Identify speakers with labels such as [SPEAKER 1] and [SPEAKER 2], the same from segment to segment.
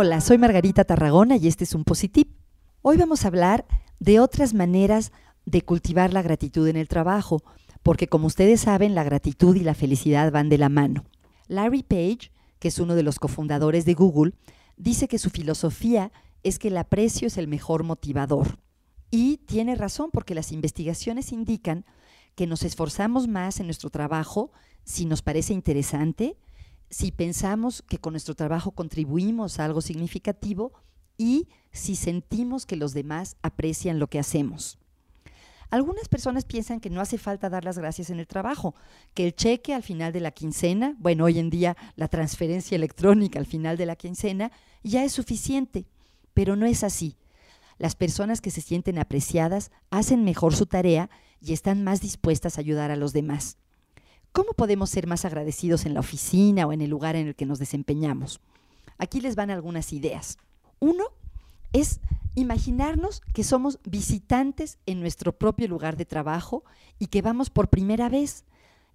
[SPEAKER 1] Hola, soy Margarita Tarragona y este es un Positif. Hoy vamos a hablar de otras maneras de cultivar la gratitud en el trabajo, porque como ustedes saben, la gratitud y la felicidad van de la mano. Larry Page, que es uno de los cofundadores de Google, dice que su filosofía es que el aprecio es el mejor motivador. Y tiene razón porque las investigaciones indican que nos esforzamos más en nuestro trabajo si nos parece interesante, si pensamos que con nuestro trabajo contribuimos a algo significativo y si sentimos que los demás aprecian lo que hacemos. Algunas personas piensan que no hace falta dar las gracias en el trabajo, que el cheque al final de la quincena, bueno, hoy en día la transferencia electrónica al final de la quincena, ya es suficiente, pero no es así. Las personas que se sienten apreciadas hacen mejor su tarea y están más dispuestas a ayudar a los demás. ¿Cómo podemos ser más agradecidos en la oficina o en el lugar en el que nos desempeñamos? Aquí les van algunas ideas. Uno es imaginarnos que somos visitantes en nuestro propio lugar de trabajo y que vamos por primera vez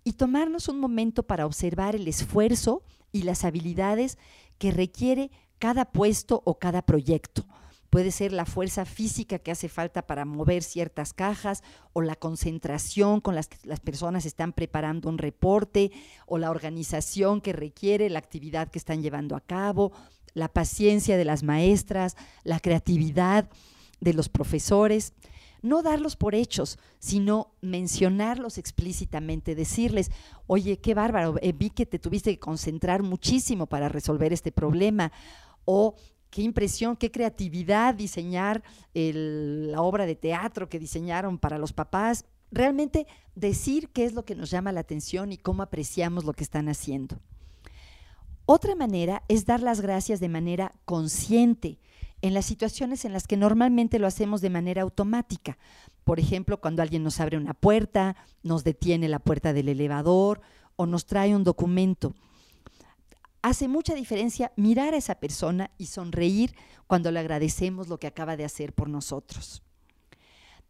[SPEAKER 1] y tomarnos un momento para observar el esfuerzo y las habilidades que requiere cada puesto o cada proyecto puede ser la fuerza física que hace falta para mover ciertas cajas o la concentración con las que las personas están preparando un reporte o la organización que requiere la actividad que están llevando a cabo, la paciencia de las maestras, la creatividad de los profesores. No darlos por hechos, sino mencionarlos explícitamente, decirles, oye, qué bárbaro, eh, vi que te tuviste que concentrar muchísimo para resolver este problema, o qué impresión, qué creatividad diseñar la obra de teatro que diseñaron para los papás. Realmente decir qué es lo que nos llama la atención y cómo apreciamos lo que están haciendo. Otra manera es dar las gracias de manera consciente en las situaciones en las que normalmente lo hacemos de manera automática. Por ejemplo, cuando alguien nos abre una puerta, nos detiene la puerta del elevador o nos trae un documento hace mucha diferencia mirar a esa persona y sonreír cuando le agradecemos lo que acaba de hacer por nosotros.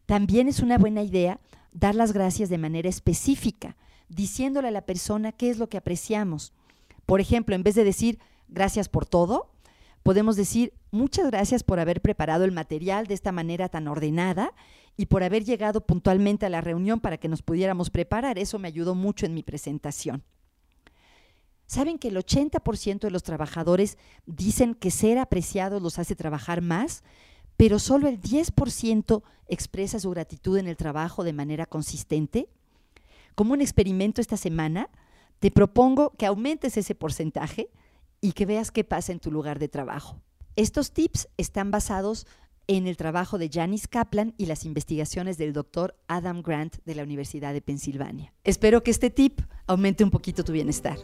[SPEAKER 1] También es una buena idea dar las gracias de manera específica, diciéndole a la persona qué es lo que apreciamos. Por ejemplo, en vez de decir gracias por todo, podemos decir muchas gracias por haber preparado el material de esta manera tan ordenada y por haber llegado puntualmente a la reunión para que nos pudiéramos preparar. Eso me ayudó mucho en mi presentación. ¿Saben que el 80% de los trabajadores dicen que ser apreciados los hace trabajar más? pero solo el 10% expresa su gratitud en el trabajo de manera consistente. Como un experimento esta semana, te propongo que aumentes ese porcentaje y que veas qué pasa en tu lugar de trabajo. Estos tips están basados en el trabajo de Janice Kaplan y las investigaciones del doctor Adam Grant de la Universidad de Pensilvania. Espero que este tip aumente un poquito tu bienestar.